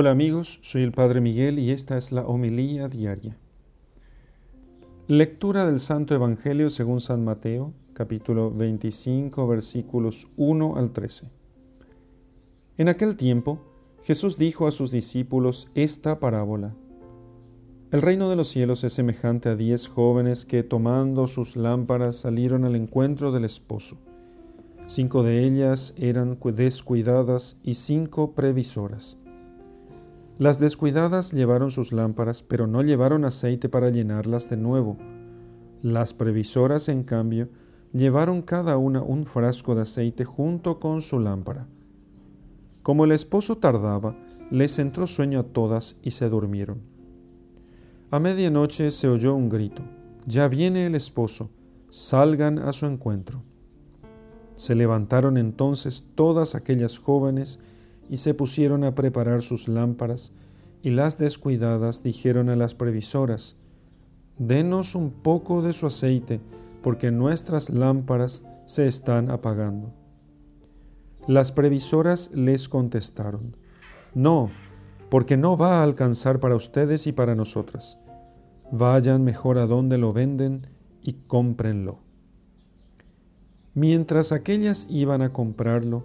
Hola amigos, soy el Padre Miguel y esta es la homilía diaria. Lectura del Santo Evangelio según San Mateo, capítulo 25, versículos 1 al 13. En aquel tiempo, Jesús dijo a sus discípulos esta parábola. El reino de los cielos es semejante a diez jóvenes que, tomando sus lámparas, salieron al encuentro del esposo. Cinco de ellas eran descuidadas y cinco previsoras. Las descuidadas llevaron sus lámparas, pero no llevaron aceite para llenarlas de nuevo. Las previsoras, en cambio, llevaron cada una un frasco de aceite junto con su lámpara. Como el esposo tardaba, les entró sueño a todas y se durmieron. A medianoche se oyó un grito, Ya viene el esposo, salgan a su encuentro. Se levantaron entonces todas aquellas jóvenes y se pusieron a preparar sus lámparas, y las descuidadas dijeron a las previsoras, Denos un poco de su aceite, porque nuestras lámparas se están apagando. Las previsoras les contestaron, No, porque no va a alcanzar para ustedes y para nosotras. Vayan mejor a donde lo venden y cómprenlo. Mientras aquellas iban a comprarlo,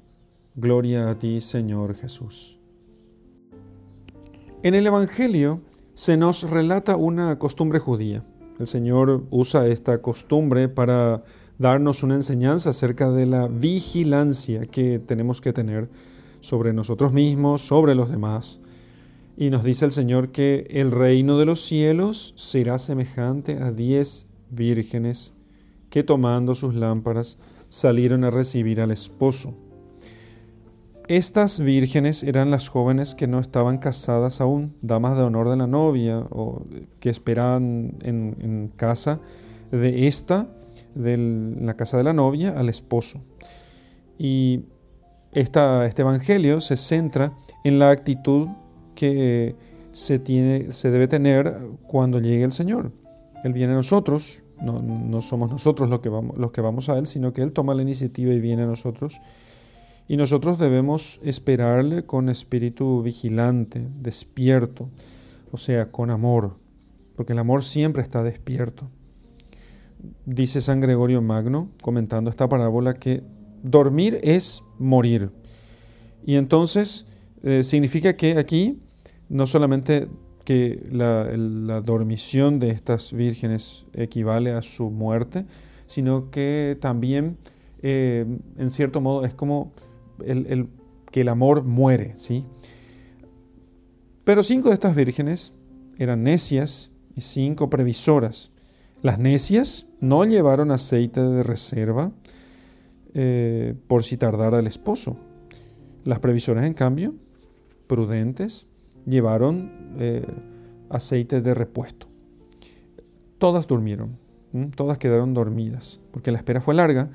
Gloria a ti, Señor Jesús. En el Evangelio se nos relata una costumbre judía. El Señor usa esta costumbre para darnos una enseñanza acerca de la vigilancia que tenemos que tener sobre nosotros mismos, sobre los demás. Y nos dice el Señor que el reino de los cielos será semejante a diez vírgenes que tomando sus lámparas salieron a recibir al esposo. Estas vírgenes eran las jóvenes que no estaban casadas aún, damas de honor de la novia, o que esperaban en, casa de esta, de la casa de la novia, al esposo. Y este evangelio se centra en la actitud que se, debe tener cuando llegue el Señor. Él viene a nosotros, no, somos nosotros los que vamos a Él, sino que Él toma la iniciativa y viene a nosotros y nosotros debemos esperarle con espíritu vigilante, despierto, o sea, con amor, porque el amor siempre está despierto. Dice San Gregorio Magno, comentando esta parábola, que dormir es morir. Y entonces eh, significa que aquí no solamente que la, dormición de estas vírgenes equivale a su muerte, sino que también, eh, en cierto modo, es como que el amor muere, ¿sí? Pero cinco de estas vírgenes eran necias y cinco previsoras. Las necias no llevaron aceite de reserva eh, por si tardara el esposo. Las previsoras, en cambio, prudentes, llevaron eh, aceite de repuesto. Todas durmieron, todas quedaron dormidas, porque la espera fue larga.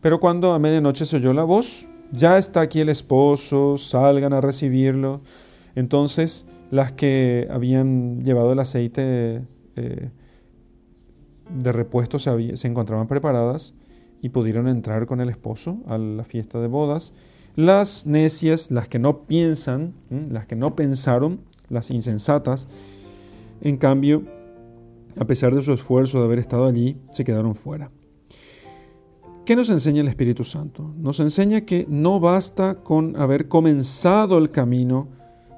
Pero cuando a medianoche se oyó la voz, ya está aquí el esposo, salgan a recibirlo. Entonces las que habían llevado el aceite eh, de repuesto se, se, encontraban preparadas y pudieron entrar con el esposo a la fiesta de bodas. Las necias, las que no piensan, las que no pensaron, las insensatas, en cambio, a pesar de su esfuerzo de haber estado allí, se quedaron fuera. ¿Qué nos enseña el Espíritu Santo? Nos enseña que no basta con haber comenzado el camino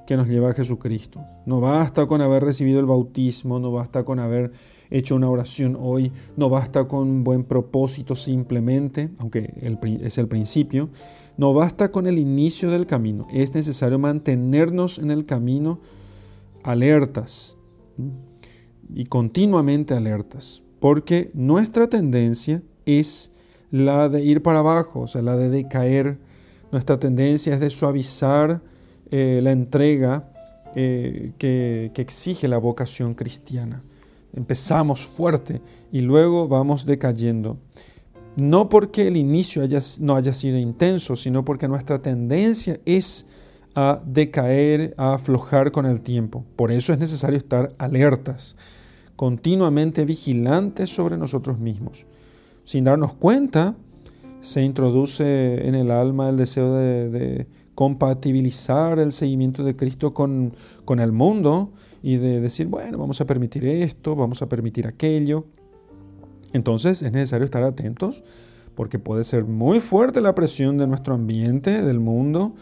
que nos lleva a Jesucristo. No basta con haber recibido el bautismo, no basta con haber hecho una oración hoy, no basta con un buen propósito simplemente, aunque es el principio, no basta con el inicio del camino. Es necesario mantenernos en el camino alertas y continuamente alertas, porque nuestra tendencia es la de ir para abajo, o sea, la de decaer. Nuestra tendencia es de suavizar eh, la entrega eh, que, exige la vocación cristiana. Empezamos fuerte y luego vamos decayendo. No porque el inicio no haya sido intenso, sino porque nuestra tendencia es a decaer, a aflojar con el tiempo. Por eso es necesario estar alertas, continuamente vigilantes sobre nosotros mismos. Sin darnos cuenta, se introduce en el alma el deseo de compatibilizar el seguimiento de Cristo con, con el mundo y de decir, bueno, vamos a permitir esto, vamos a permitir aquello. Entonces es necesario estar atentos porque puede ser muy fuerte la presión de nuestro ambiente, del mundo,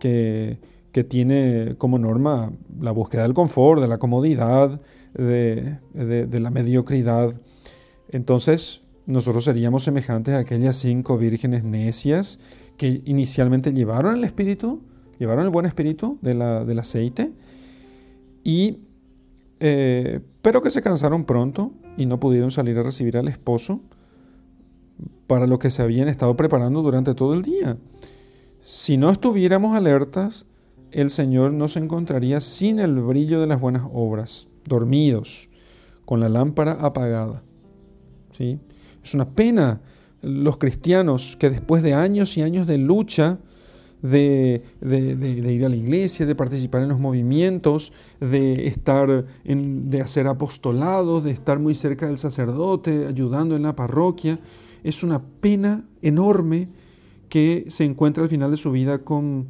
que, que tiene como norma la búsqueda del confort, de la comodidad, de, de, de la mediocridad. Entonces nosotros seríamos semejantes a aquellas cinco vírgenes necias que inicialmente llevaron el espíritu, llevaron el buen espíritu de del aceite, y, eh, pero que se cansaron pronto y no pudieron salir a recibir al esposo para lo que se habían estado preparando durante todo el día. Si no estuviéramos alertas, el Señor nos encontraría sin el brillo de las buenas obras, dormidos, con la lámpara apagada. ¿Sí? Es una pena los cristianos que después de años y años de lucha, de, ir a la iglesia, de participar en los movimientos, de estar en, de hacer apostolados, de estar muy cerca del sacerdote, ayudando en la parroquia, es una pena enorme que se encuentra al final de su vida con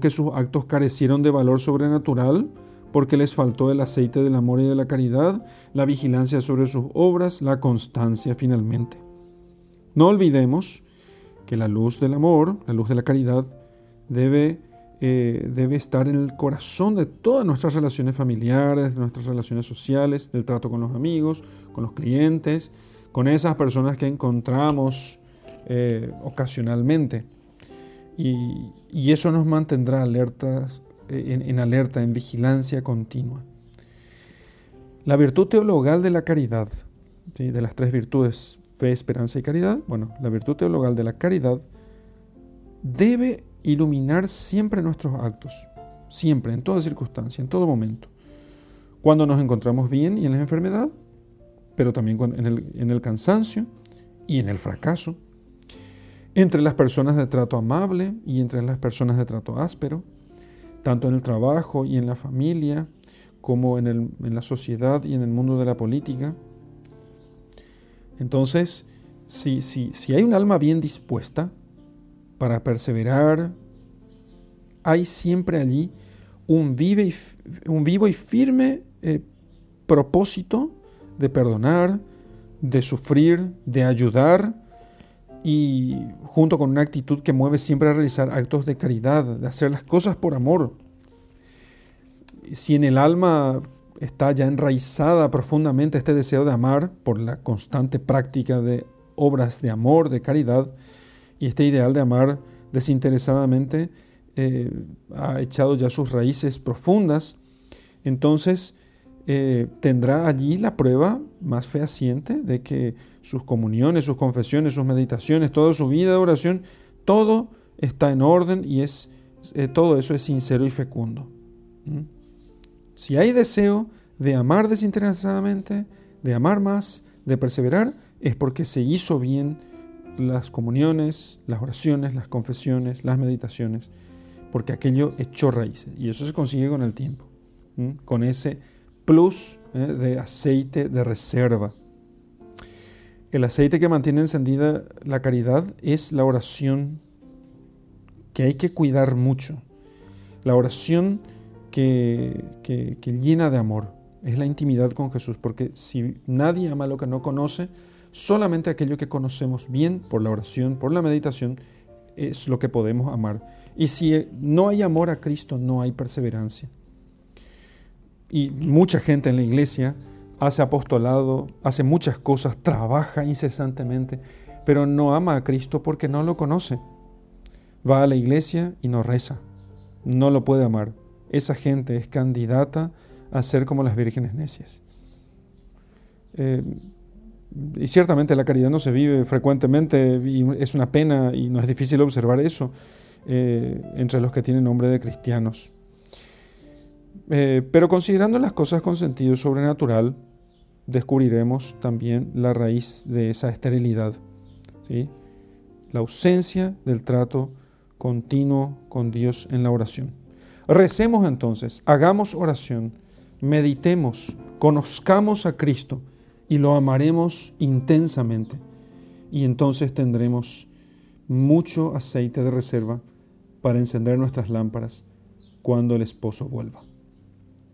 que sus actos carecieron de valor sobrenatural, porque les faltó el aceite del amor y de la caridad, la vigilancia sobre sus obras, la constancia finalmente. No olvidemos que la luz del amor, la luz de la caridad, debe, eh, debe estar en el corazón de todas nuestras relaciones familiares, de nuestras relaciones sociales, del trato con los amigos, con los clientes, con esas personas que encontramos eh, ocasionalmente. Y, eso nos mantendrá alertas, en, alerta, en vigilancia continua. La virtud teologal de la caridad, de las tres virtudes fe, esperanza y caridad, bueno, la virtud teologal de la caridad debe iluminar siempre nuestros actos, siempre, en toda circunstancia, en todo momento. Cuando nos encontramos bien y en la enfermedad, pero también en en el cansancio y en el fracaso, entre las personas de trato amable y entre las personas de trato áspero, tanto en el trabajo y en la familia, como en, el, en la sociedad y en el mundo de la política, entonces, si, si hay un alma bien dispuesta para perseverar, hay siempre allí un, vive un vivo y firme eh, propósito de perdonar, de sufrir, de ayudar y junto con una actitud que mueve siempre a realizar actos de caridad, de hacer las cosas por amor. Si en el alma está ya enraizada profundamente este deseo de amar por la constante práctica de obras de amor, de caridad, y este ideal de amar desinteresadamente eh, ha echado ya sus raíces profundas, entonces eh, tendrá allí la prueba más fehaciente de que sus comuniones, sus confesiones, sus meditaciones, toda su vida de oración, todo está en orden y es, eh, todo eso es sincero y fecundo. Si hay deseo de amar desinteresadamente, de amar más, de perseverar, es porque se hizo bien las comuniones, las oraciones, las confesiones, las meditaciones, porque aquello echó raíces. Y eso se consigue con el tiempo, con ese plus ¿eh? de aceite de reserva. El aceite que mantiene encendida la caridad es la oración que hay que cuidar mucho. La oración que, llena de amor. Es la intimidad con Jesús, porque si nadie ama lo que no conoce, solamente aquello que conocemos bien por la oración, por la meditación, es lo que podemos amar. Y si no hay amor a Cristo, no hay perseverancia. Y mucha gente en la iglesia hace apostolado, hace muchas cosas, trabaja incesantemente, pero no ama a Cristo porque no lo conoce. Va a la iglesia y no reza, no lo puede amar esa gente es candidata a ser como las vírgenes necias. Eh, y ciertamente la caridad no se vive frecuentemente y es una pena y no es difícil observar eso eh, entre los que tienen nombre de cristianos. Eh, pero considerando las cosas con sentido sobrenatural, descubriremos también la raíz de esa esterilidad, ¿sí? la ausencia del trato continuo con Dios en la oración. Recemos entonces, hagamos oración, meditemos, conozcamos a Cristo y lo amaremos intensamente. Y entonces tendremos mucho aceite de reserva para encender nuestras lámparas cuando el esposo vuelva.